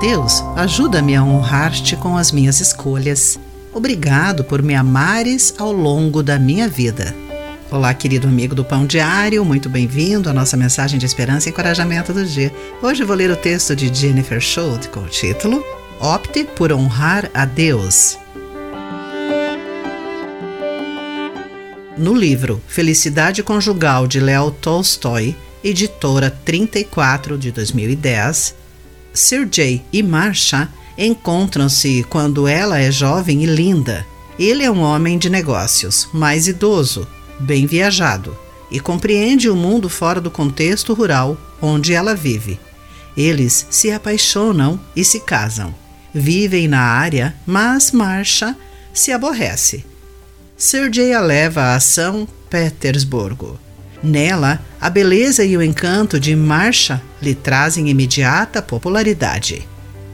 Deus, ajuda-me a honrar-te com as minhas escolhas. Obrigado por me amares ao longo da minha vida. Olá, querido amigo do Pão Diário, muito bem-vindo à nossa mensagem de esperança e encorajamento do dia. Hoje vou ler o texto de Jennifer Schultz com o título Opte por honrar a Deus. No livro Felicidade Conjugal de Leo Tolstói, editora 34 de 2010, Jay e Marsha encontram-se quando ela é jovem e linda. Ele é um homem de negócios, mais idoso, bem viajado e compreende o mundo fora do contexto rural onde ela vive. Eles se apaixonam e se casam. Vivem na área, mas Marsha se aborrece Sergei a leva a São Petersburgo. Nela, a beleza e o encanto de Marcha lhe trazem imediata popularidade.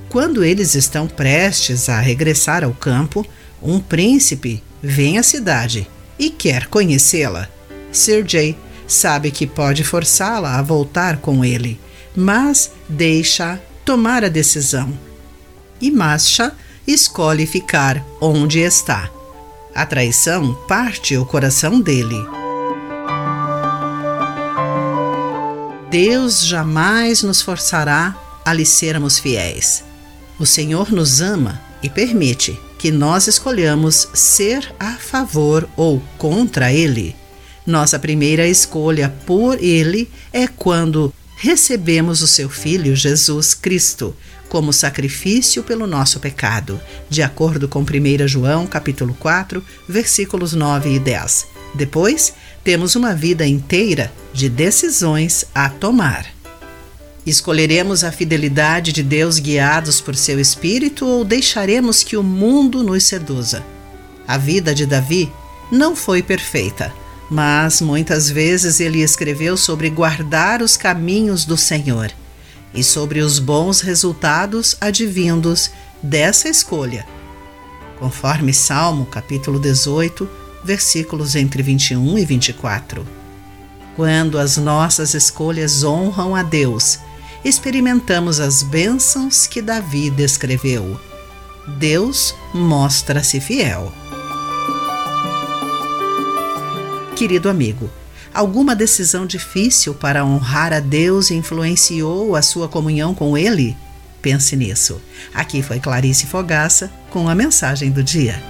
Quando eles estão prestes a regressar ao campo, um príncipe vem à cidade e quer conhecê-la. Sergei sabe que pode forçá-la a voltar com ele, mas deixa tomar a decisão. E Masha escolhe ficar onde está. A traição parte o coração dele. Deus jamais nos forçará a lhe sermos fiéis. O Senhor nos ama e permite que nós escolhamos ser a favor ou contra Ele. Nossa primeira escolha por Ele é quando recebemos o seu Filho Jesus Cristo como sacrifício pelo nosso pecado, de acordo com 1 João capítulo 4, versículos 9 e 10. Depois, temos uma vida inteira de decisões a tomar. Escolheremos a fidelidade de Deus guiados por seu espírito ou deixaremos que o mundo nos seduza? A vida de Davi não foi perfeita, mas muitas vezes ele escreveu sobre guardar os caminhos do Senhor e sobre os bons resultados advindos dessa escolha. Conforme Salmo capítulo 18, versículos entre 21 e 24. Quando as nossas escolhas honram a Deus, experimentamos as bênçãos que Davi descreveu. Deus mostra-se fiel. Querido amigo, alguma decisão difícil para honrar a Deus influenciou a sua comunhão com Ele? Pense nisso. Aqui foi Clarice Fogaça com a mensagem do dia.